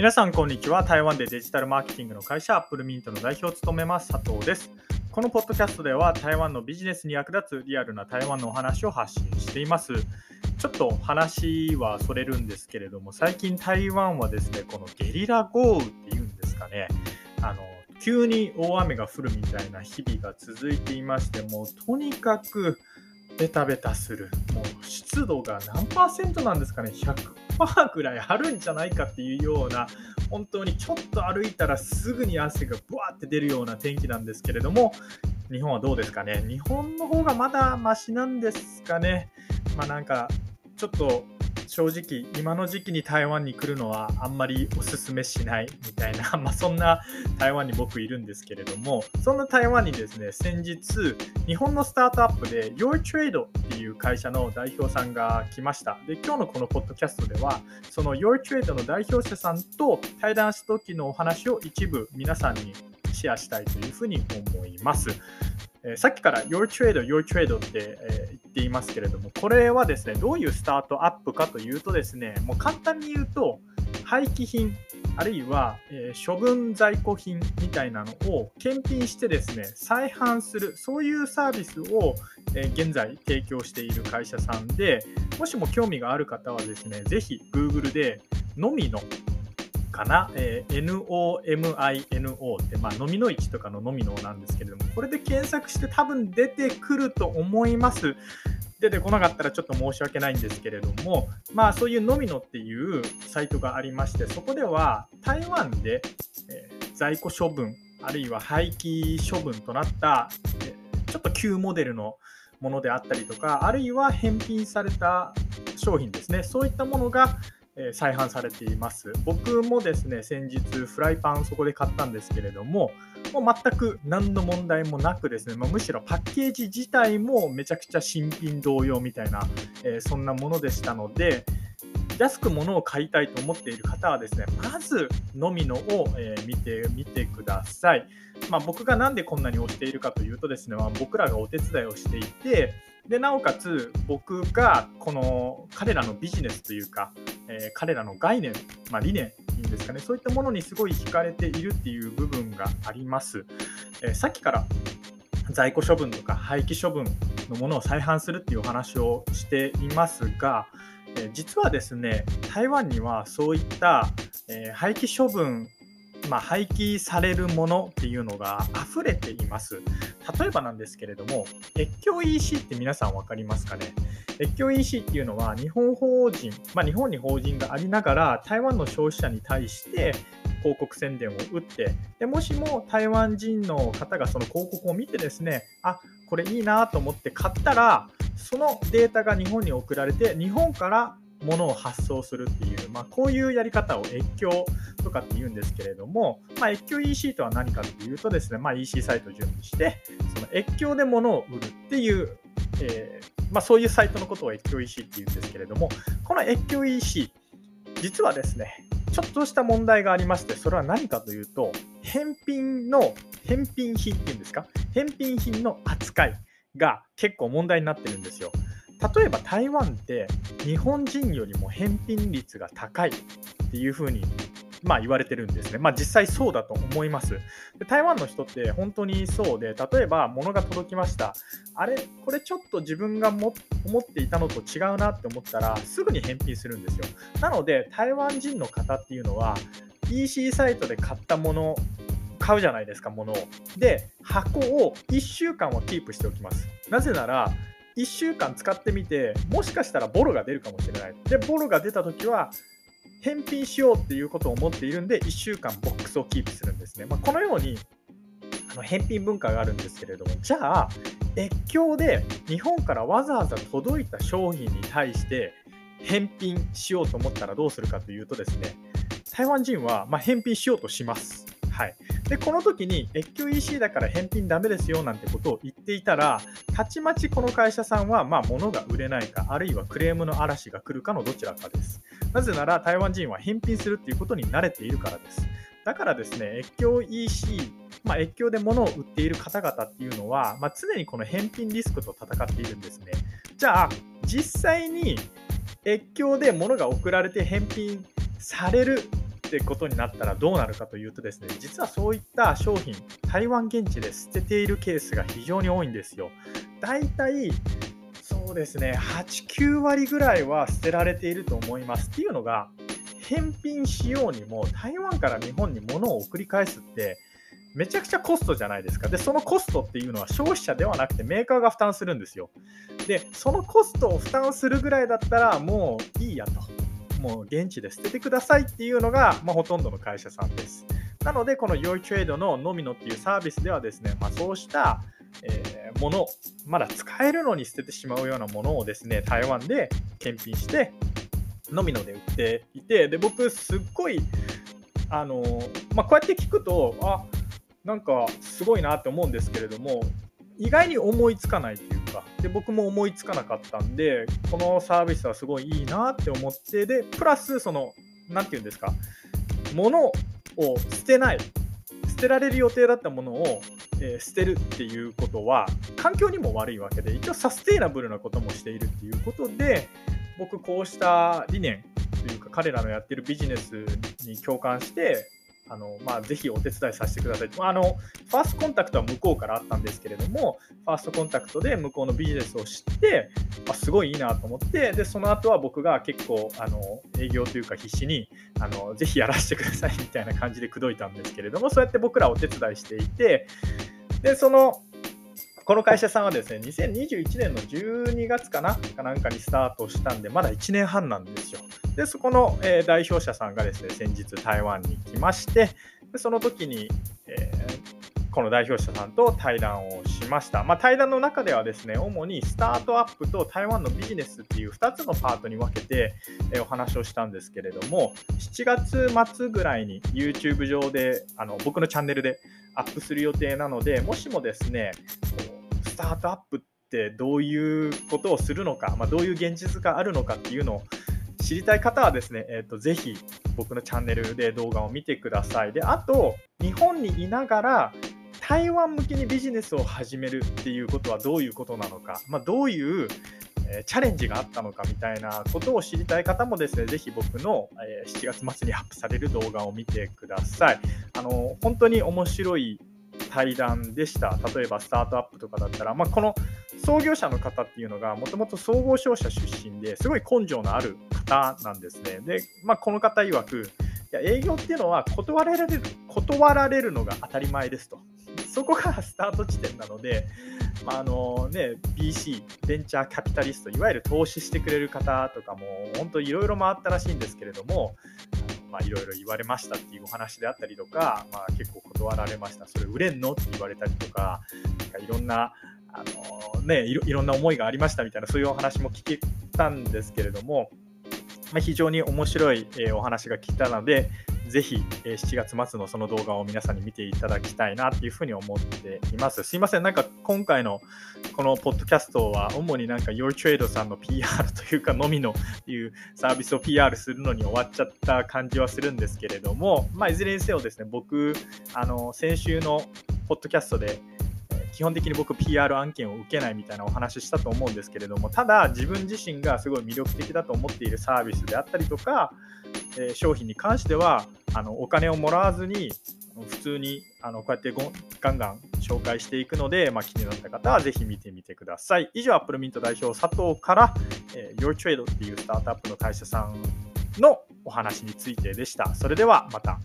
皆さんこんにちは。台湾でデジタルマーケティングの会社アップルミントの代表を務めます佐藤です。このポッドキャストでは台湾のビジネスに役立つリアルな台湾のお話を発信しています。ちょっと話はそれるんですけれども最近台湾はですねこのゲリラ豪雨っていうんですかね。あの急に大雨が降るみたいな日々が続いていましてもうとにかくベタベタする。もう湿度が何パーセントなんですかね。100%ぐらいあるんじゃないかっていうような本当にちょっと歩いたらすぐに汗がブワーって出るような天気なんですけれども日本はどうですかね？日本の方がまだマシなんですかね？まあなんかちょっと正直今の時期に台湾に来るのはあんまりおすすめしないみたいな、まあ、そんな台湾に僕いるんですけれどもそんな台湾にですね先日日本のスタートアップで YourTrade っていう会社の代表さんが来ましたで今日のこのポッドキャストではその YourTrade の代表者さんと対談した時のお話を一部皆さんにシェアしたいというふうに思います。えー、さっきから Your Trade, Your Trade って、えー、言っていますけれども、これはですね、どういうスタートアップかというとですね、もう簡単に言うと、廃棄品、あるいは、えー、処分在庫品みたいなのを検品してですね、再販する、そういうサービスを、え現在提供している会社さんで、もしも興味がある方はですね、ぜひ Google で、のみのかな、えー、NOMINO って、まあ、飲みの市とかの飲みのなんですけれども、これで検索して多分出てくると思います。出てこなかったらちょっと申し訳ないんですけれども、まあそういう飲みのっていうサイトがありまして、そこでは台湾で、えー、在庫処分、あるいは廃棄処分となった、えー、ちょっと旧モデルのものであったりとか、あるいは返品された商品ですね、そういったものが、え再販されています。僕もですね、先日フライパンそこで買ったんですけれども、もう全く何の問題もなくですね、まあ、むしろパッケージ自体もめちゃくちゃ新品同様みたいな、えー、そんなものでしたので、安く物を買いたいと思っている方はですね、まずのみのを、え、見てみてください。まあ、僕が何でこんなに推しているかというとですね、まあ、僕らがお手伝いをしていて、でなおかつ僕がこの彼らのビジネスというか、えー、彼らの概念、まあ、理念いいんですかねそういったものにすごい惹かれているっていう部分があります、えー、さっきから在庫処分とか廃棄処分のものを再販するっていうお話をしていますが、えー、実はですね台湾にはそういった、え廃棄処分まあ、廃棄されるものっていうのが溢れています。例えばなんですけれども、越境 EC って皆さん分かりますかね？越境 EC っていうのは日本法人、まあ、日本に法人がありながら台湾の消費者に対して広告宣伝を打ってでもしも台湾人の方がその広告を見てですねあこれいいなと思って買ったらそのデータが日本に送られて日本から物を発送するっていう、まあ、こういうやり方を越境とかって言うんですけれども、まあ、越境 EC とは何かっていうとですね、まあ、EC サイトを準備して、その越境で物を売るっていう、えー、まあ、そういうサイトのことを越境 EC って言うんですけれども、この越境 EC、実はですね、ちょっとした問題がありまして、それは何かというと、返品の、返品品っていうんですか、返品品の扱いが結構問題になってるんですよ。例えば台湾って日本人よりも返品率が高いっていうふうにまあ、言われてるんですね。まあ、実際そうだと思います。で台湾の人って本当にそうで、例えば物が届きました。あれ、これちょっと自分がも思っていたのと違うなって思ったら、すぐに返品するんですよ。なので、台湾人の方っていうのは、EC サイトで買ったもの、買うじゃないですか、物を。で、箱を1週間はキープしておきます。なぜなら、1週間使ってみて、もしかしたらボロが出るかもしれない。で、ボロが出たときは、返品しようっていうことを思っているんで、1週間ボックスをキープするんですね。まあ、このようにあの返品文化があるんですけれども、じゃあ、越境で日本からわざわざ届いた商品に対して返品しようと思ったらどうするかというとですね、台湾人はま返品しようとします。はい、でこの時に越境 EC だから返品ダメですよなんてことを言っていたらたちまちこの会社さんはまあ物が売れないかあるいはクレームの嵐が来るかのどちらかですなぜなら台湾人は返品するっていうことに慣れているからですだからですね越境 EC まあ、越境で物を売っている方々っていうのは、まあ、常にこの返品リスクと戦っているんですね。じゃあ、実際に越境で物が送られて返品されるってことになったらどうなるかというとですね、実はそういった商品、台湾現地で捨てているケースが非常に多いんですよ。だいたいそうですね、8、9割ぐらいは捨てられていると思います。っていうのが、返品しようにも台湾から日本に物を送り返すってめちゃくちゃコストじゃないですか。で、そのコストっていうのは消費者ではなくてメーカーが負担するんですよ。で、そのコストを負担するぐらいだったらもういいやと。もう現地で捨ててくださいっていうのが、まあ、ほとんどの会社さんです。なので、この Your Trade のノミノっていうサービスではですね、まあ、そうした、えー、もの、まだ使えるのに捨ててしまうようなものをですね、台湾で検品して、ノミノで売っていて、で、僕、すっごい、あのまあ、こうやって聞くと、あなんかすごいなって思うんですけれども、意外に思いつかないというか、で僕も思いつかなかったんで、このサービスはすごいいいなって思って、で、プラス、その、なんていうんですか、物を捨てない、捨てられる予定だったものを、えー、捨てるっていうことは、環境にも悪いわけで、一応サステイナブルなこともしているっていうことで、僕、こうした理念というか、彼らのやってるビジネスに共感して、あのまあ、ぜひお手伝いさせてください。あのファーストコンタクトは向こうからあったんですけれども、ファーストコンタクトで向こうのビジネスを知って、あすごいいいなと思って、でその後は僕が結構あの営業というか必死にあのぜひやらせてくださいみたいな感じで口説いたんですけれども、そうやって僕らお手伝いしていて、でそのこの会社さんはですね、2021年の12月かなかなんかにスタートしたんで、まだ1年半なんですよ。で、そこの、えー、代表者さんがですね、先日台湾に来まして、でその時に、えー、この代表者さんと対談をしました。まあ、対談の中ではですね、主にスタートアップと台湾のビジネスっていう2つのパートに分けて、えー、お話をしたんですけれども、7月末ぐらいに YouTube 上で、あの僕のチャンネルでアップする予定なので、もしもですね、タートアップってどういうことをするのか、まあ、どういう現実があるのかっていうのを知りたい方はですね、えーと、ぜひ僕のチャンネルで動画を見てください。で、あと、日本にいながら台湾向けにビジネスを始めるっていうことはどういうことなのか、まあ、どういうえチャレンジがあったのかみたいなことを知りたい方もですね、ぜひ僕の、え7月末にアップされる動画を見てください。あの本当に面白い対談でした。例えばスタートアップとかだったら、まあ、この創業者の方っていうのがもともと総合商社出身ですごい根性のある方なんですね。で、まあ、この方曰く、いや営業っていうのは断られる断られるのが当たり前ですと。そこがスタート地点なので、まああのね、BC、ベンチャーキャピタリスト、いわゆる投資してくれる方とかも、本当いろいろ回ったらしいんですけれども、まあ、いろいろ言われましたっていうお話であったりとか、まあ、結構断られました、それ売れんの？って言われたりとか、なんかいろんな、あのねいろ、いろんな思いがありましたみたいな、そういうお話も聞けたんですけれども、ま、非常に面白い、え、お話が聞いたので、ぜひ、え、7月末のその動画を皆さんに見ていただきたいなっていうふうに思っています。すいません、なんか今回のこのポッドキャストは主になんか Your Trade さんの PR というかのみのいうサービスを PR するのに終わっちゃった感じはするんですけれども、まあ、いずれにせよですね、僕、あの先週のポッドキャストで基本的に僕 PR 案件を受けないみたいなお話したと思うんですけれどもただ自分自身がすごい魅力的だと思っているサービスであったりとか、え、商品に関してはあのお金をもらわずに普通にあのこうやってガンガン紹介していくので、まあ、気になった方はぜひ見てみてください。以上、アップルミント代表佐藤から、えー、YourTrade っていうスタートアップの会社さんのお話についてでした。それではまた。